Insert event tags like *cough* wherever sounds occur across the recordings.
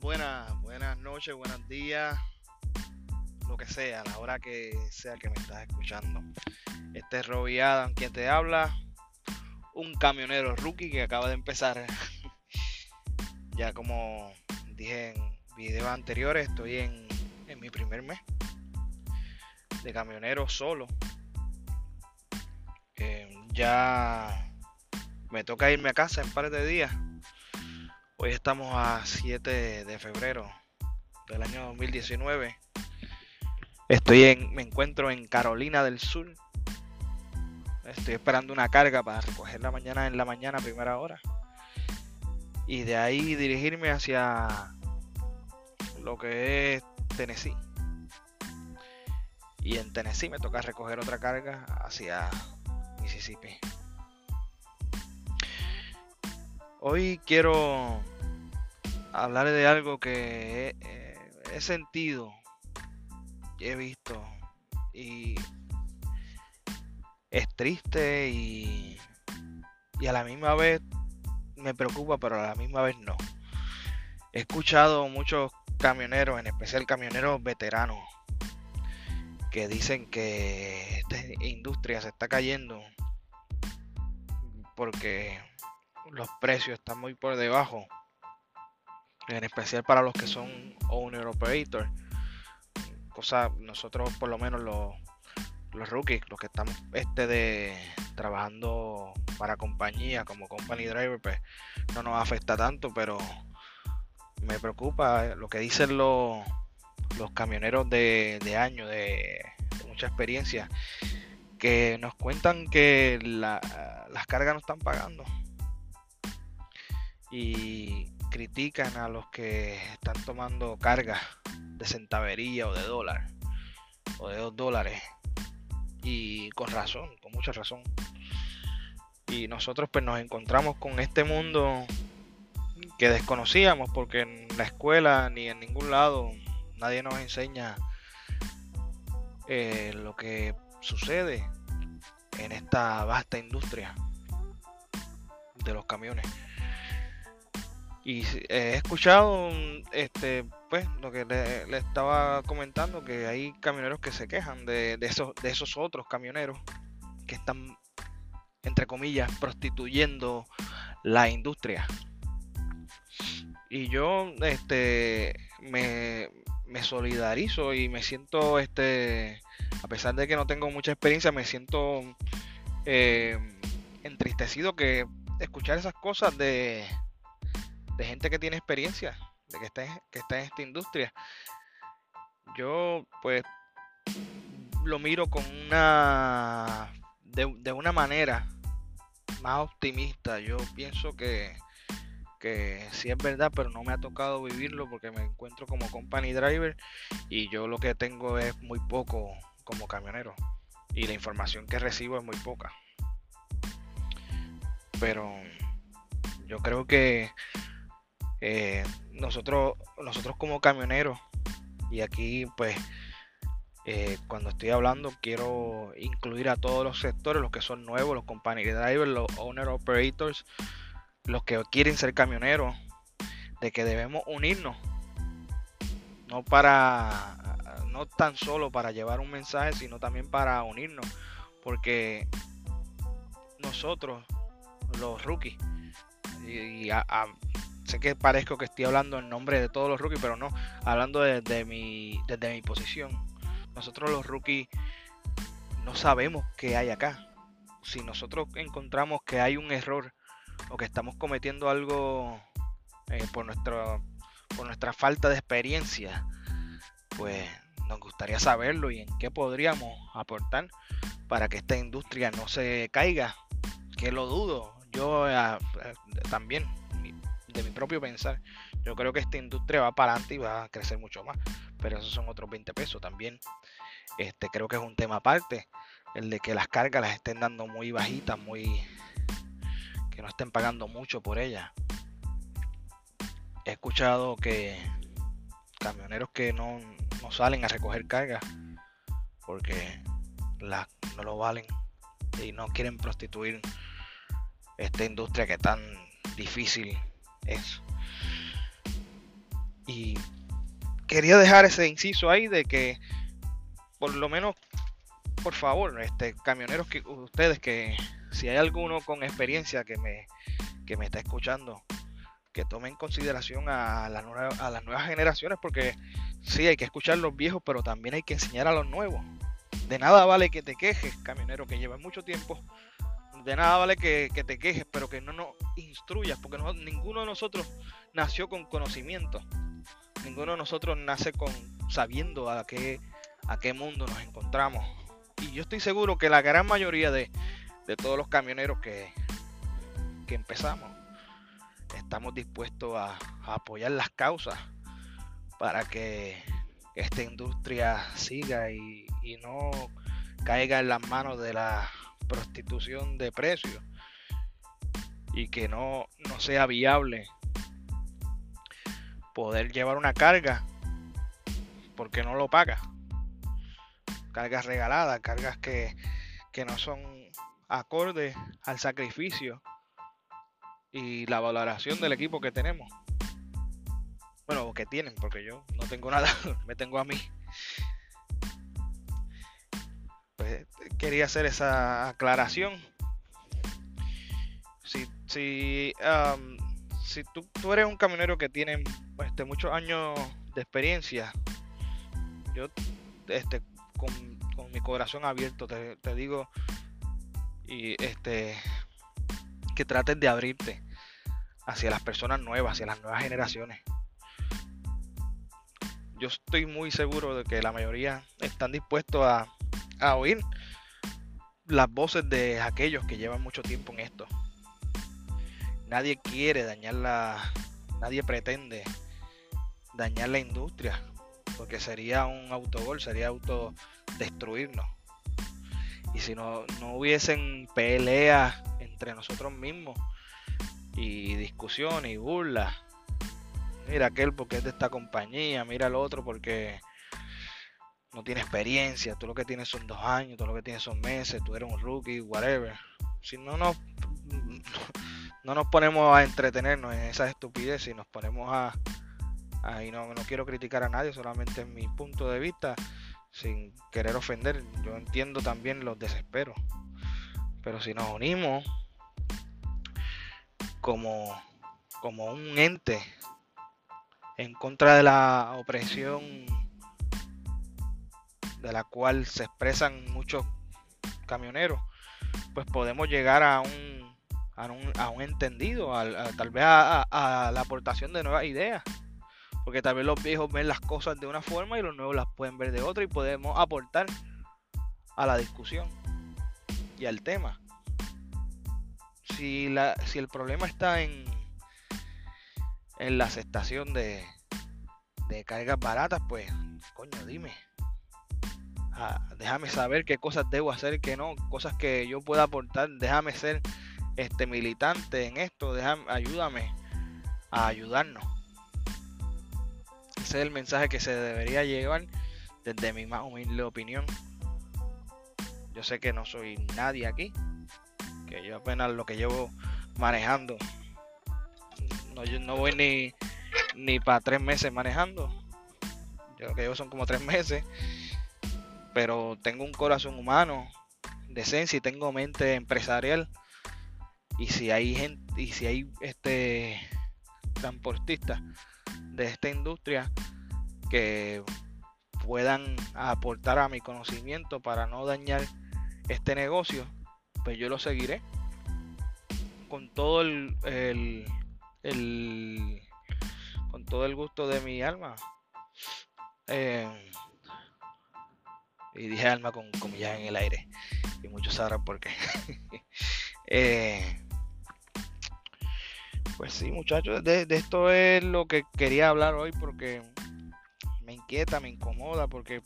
buenas, buenas, noches, buenos días, lo que sea, la hora que sea que me estás escuchando. Este es Robbie Adam quien te habla, un camionero rookie que acaba de empezar. *laughs* ya como dije en videos anteriores, estoy en, en mi primer mes de camionero solo. Eh, ya me toca irme a casa en par de días Hoy estamos a 7 de febrero del año 2019. Estoy en, me encuentro en Carolina del Sur. Estoy esperando una carga para recogerla mañana en la mañana, primera hora. Y de ahí dirigirme hacia lo que es Tennessee. Y en Tennessee me toca recoger otra carga hacia Mississippi. Hoy quiero hablar de algo que he, sentido, he visto y es triste y, y a la misma vez me preocupa, pero a la misma vez no. He escuchado muchos camioneros, en especial camioneros veteranos, que dicen que esta industria se está cayendo porque los precios están muy por debajo en especial para los que son owner operator. Cosa, nosotros por lo menos los, los rookies, los que estamos este de trabajando para compañía como company driver, pues no nos afecta tanto, pero me preocupa lo que dicen los, los camioneros de, de años, de, mucha experiencia, que nos cuentan que las cargas no están pagando. Y critican a los que están tomando cargas de centavería o de dólar o de dos dólares y con razón, con mucha razón. Y nosotros pues nos encontramos con este mundo que desconocíamos porque en la escuela ni en ningún lado nadie nos enseña eh, lo que sucede en esta vasta industria de los camiones. Y he escuchado, este, pues, lo que le, estaba comentando, que hay camioneros que se quejan de, esos, de esos otros camioneros que están, entre comillas, prostituyendo la industria. Y yo, este, me, solidarizo y me siento, este, a pesar de que no tengo mucha experiencia, me siento eh, entristecido que escuchar esas cosas de de gente que tiene experiencia, de que está, que está en esta industria. Yo pues lo miro con una de, una manera más optimista. Yo pienso que, que sí es verdad, pero no me ha tocado vivirlo porque me encuentro como company driver y yo lo que tengo es muy poco como camionero y la información que recibo es muy poca. Pero yo creo que eh, nosotros, nosotros como camioneros, y aquí pues eh, cuando estoy hablando quiero incluir a todos los sectores, los que son nuevos, los company drivers, los owner operators, los que quieren ser camioneros, de que debemos unirnos, no para, no tan solo para llevar un mensaje, sino también para unirnos, porque nosotros, los rookies, y, a, sé que parezco que estoy hablando en nombre de todos los rookies, pero no, hablando desde mi, desde mi posición. Nosotros los rookies no sabemos qué hay acá. Si nosotros encontramos que hay un error o que estamos cometiendo algo eh, por, nuestro, por nuestra falta de experiencia, pues nos gustaría saberlo y en qué podríamos aportar para que esta industria no se caiga, que lo dudo. Yo eh, eh, también de mi propio pensar, yo creo que esta industria va para adelante y va a crecer mucho más. Pero esos son otros 20 pesos también. Este, creo que es un tema aparte. El de que las cargas las estén dando muy bajitas, muy. que no estén pagando mucho por ellas. He escuchado que camioneros que no, no salen a recoger cargas porque las no lo valen y no quieren prostituir esta industria que tan difícil eso. Y quería dejar ese inciso ahí de que por lo menos, por favor, este, camioneros que ustedes que si hay alguno con experiencia que me, que me está escuchando, que tome en consideración a, la a las nuevas generaciones, porque sí, hay que escuchar a los viejos, pero también hay que enseñar a los nuevos. De nada vale que te quejes, camionero, que lleva mucho tiempo. De nada vale que, te quejes, pero que no nos instruyas, porque ninguno de nosotros nació con conocimiento. Ninguno de nosotros nace con sabiendo a qué, a qué mundo nos encontramos. Y yo estoy seguro que la gran mayoría de, de todos los camioneros que, que empezamos estamos dispuestos a, apoyar las causas para que esta industria siga y, no caiga en las manos de la prostitución de precios y que no, no sea viable poder llevar una carga porque no lo paga. Cargas regaladas, cargas que, que no son acordes al sacrificio y la valoración del equipo que tenemos. Bueno, que tienen, porque yo no tengo nada, *laughs* me tengo a mí. Pues quería hacer esa aclaración. Si, si, si tú, tú, eres un camionero que tiene este, muchos años de experiencia, yo este, con, mi corazón abierto te, te digo y este que trates de abrirte hacia las personas nuevas, hacia las nuevas generaciones. Yo estoy muy seguro de que la mayoría están dispuestos a, oír las voces de aquellos que llevan mucho tiempo en esto. Nadie quiere dañar la, nadie pretende dañar la industria, porque sería un autogol, sería autodestruirnos. Y si no, no hubiesen peleas entre nosotros mismos y discusiones y burlas. Mira aquel porque es de esta compañía, mira el otro porque no tiene experiencia, tú lo que tienes son dos años, tú lo que tienes son meses, tú eres un rookie, whatever. Si no nos, *laughs* no nos ponemos a entretenernos en esas estupideces y nos ponemos a, y no, no quiero criticar a nadie, solamente en mi punto de vista, sin querer ofender, yo entiendo también los desesperos. Pero si nos unimos como, como un ente en contra de la opresión de la cual se expresan muchos camioneros, pues podemos llegar a un, a un, a un entendido, tal vez a, a, la aportación de nuevas ideas. Porque tal vez los viejos ven las cosas de una forma y los nuevos las pueden ver de otra y podemos aportar a la discusión y al tema si, la, si el problema está en, en la aceptación de, de cargas baratas, pues, coño, dime. Déjame saber qué cosas debo hacer, qué no, cosas que yo pueda aportar. Déjame ser este militante en esto, déjame, ayúdame a ayudarnos. Ese es el mensaje que se debería llevar desde mi más humilde opinión. Yo sé que no soy nadie aquí, que yo apenas lo que llevo manejando. No, yo no voy ni, ni para tres meses manejando. Yo lo que llevo son como tres meses. Pero tengo un corazón humano, decencia y tengo mente empresarial. Y si hay gente, y si hay este transportistas de esta industria que puedan aportar a mi conocimiento para no dañar este negocio, pues yo lo seguiré con todo el, el, con todo el gusto de mi alma. Eh, y dije alma con comillas en el aire. Y muchos sabrán por qué. *laughs* Eh, pues sí, muchachos, de, de, esto es lo que quería hablar hoy porque me inquieta, me incomoda, porque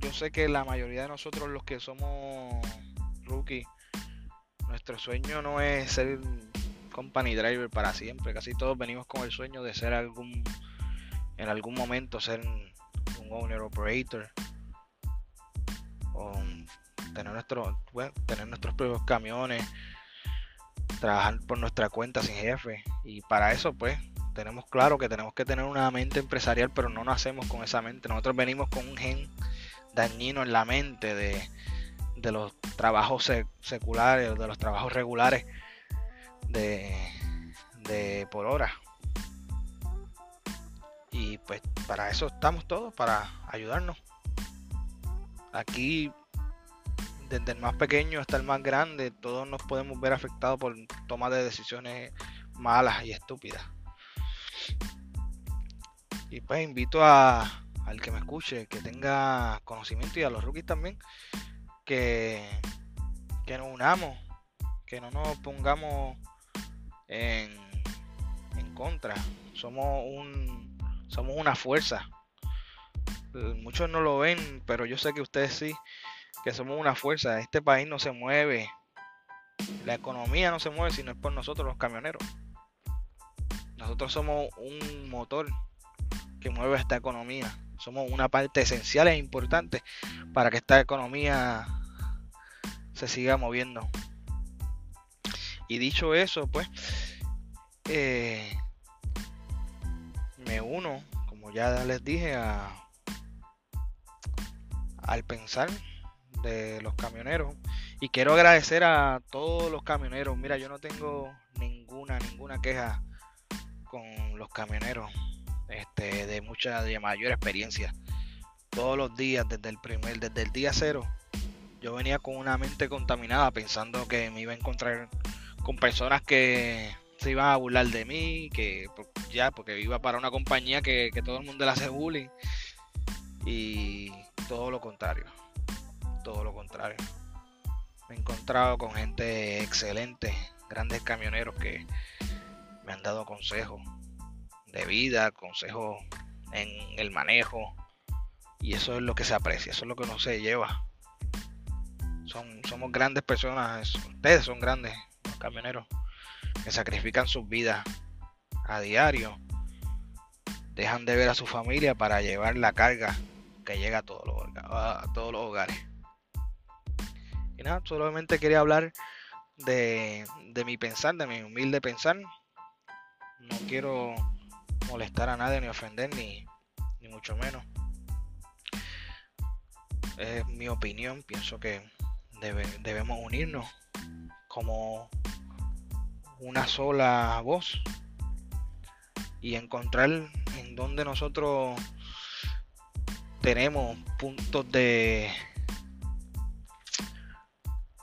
yo sé que la mayoría de nosotros los que somos rookie, nuestro sueño no es ser company driver para siempre. Casi todos venimos con el sueño de ser algún, en algún momento ser un owner operator o tener nuestro, tener nuestros propios camiones, trabajar por nuestra cuenta sin jefe y para eso pues tenemos claro que tenemos que tener una mente empresarial, pero no nacemos con esa mente. Nosotros venimos con un gen dañino en la mente de, los trabajos seculares, de los trabajos regulares de, de por hora. Y pues para eso estamos todos, para ayudarnos. Aquí, desde el más pequeño hasta el más grande, todos nos podemos ver afectados por toma de decisiones malas y estúpidas. Y pues invito a, al que me escuche, que tenga conocimiento y a los rookies también, que, que nos unamos, que no nos pongamos en, en contra. Somos un somos una fuerza. Muchos no lo ven, pero yo sé que ustedes sí, que somos una fuerza. Este país no se mueve. La economía no se mueve si no es por nosotros los camioneros. Nosotros somos un motor que mueve esta economía. Somos una parte esencial e importante para que esta economía se siga moviendo. Y dicho eso, pues, eh, me uno, como ya les dije, a, al pensar de los camioneros. Y quiero agradecer a todos los camioneros. Mira, yo no tengo ninguna, ninguna queja con los camioneros este, de mucha, de mayor experiencia. Todos los días, desde el primer, desde el día cero, yo venía con una mente contaminada pensando que me iba a encontrar con personas que se iban a burlar de mí, que ya, porque iba para una compañía que, que todo el mundo le hace bullying. Y todo lo contrario, todo lo contrario. Me he encontrado con gente excelente, grandes camioneros que me han dado consejos de vida, consejos en el manejo. Y eso es lo que se aprecia, eso es lo que no se lleva. Son, somos grandes personas, ustedes son grandes, camioneros, que sacrifican sus vidas a diario. Dejan de ver a su familia para llevar la carga que llega a todos los, a todos los hogares. Y nada, solamente quería hablar de, de mi pensar, de mi humilde pensar. No quiero molestar a nadie ni ofender ni, ni mucho menos. Es mi opinión, pienso que debemos unirnos como una sola voz y encontrar en donde nosotros tenemos puntos de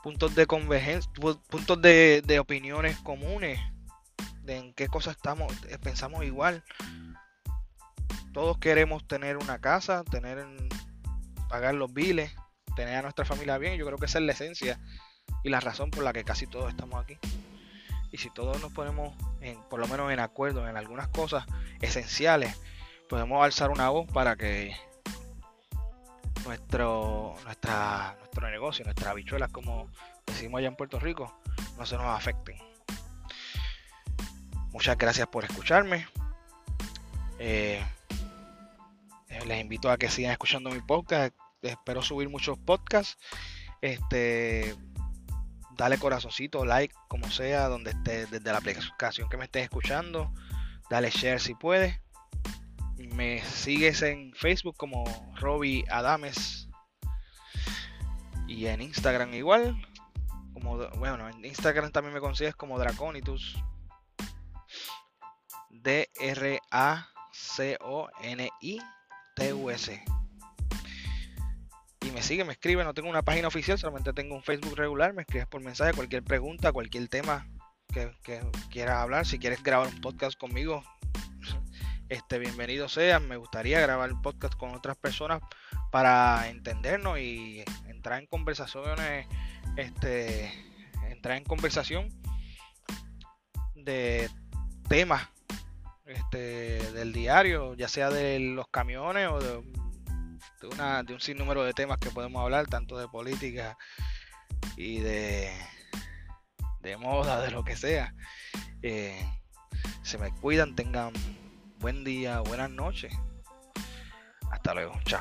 puntos de convergencia, puntos de, opiniones comunes, de en qué cosas estamos, eh, pensamos igual. Todos queremos tener una casa, tener pagar los biles, tener a nuestra familia bien. Yo creo que esa es la esencia y la razón por la que casi todos estamos aquí. Y si todos nos ponemos, en, por lo menos en acuerdo en algunas cosas esenciales, podemos alzar una voz para que nuestro, nuestra, nuestro negocio, nuestras habichuelas, como decimos allá en Puerto Rico, no se nos afecten. Muchas gracias por escucharme. Eh, les invito a que sigan escuchando mi podcast. Espero subir muchos podcasts. Este, dale corazoncito, like, como sea, donde esté, desde la aplicación que me estés escuchando. Dale share si puedes. Me sigues en Facebook como Robbie Adames. Y en Instagram igual. Como, bueno, en Instagram también me consigues como Draconitus. D-R-A-C-O-N-I-T-U-S y me sigue, me escribe, no tengo una página oficial, solamente tengo un Facebook regular, me escribes por mensaje, cualquier pregunta, cualquier tema que, quieras hablar, si quieres grabar un podcast conmigo, este bienvenido sea, me gustaría grabar un podcast con otras personas para entendernos y entrar en conversaciones, este, entrar en conversación de temas este, del diario, ya sea de los camiones o de de, un sinnúmero de temas que podemos hablar, tanto de política y de, de moda, de lo que sea. Eh, se me cuidan, tengan buen día, buenas noches. Hasta luego, chao.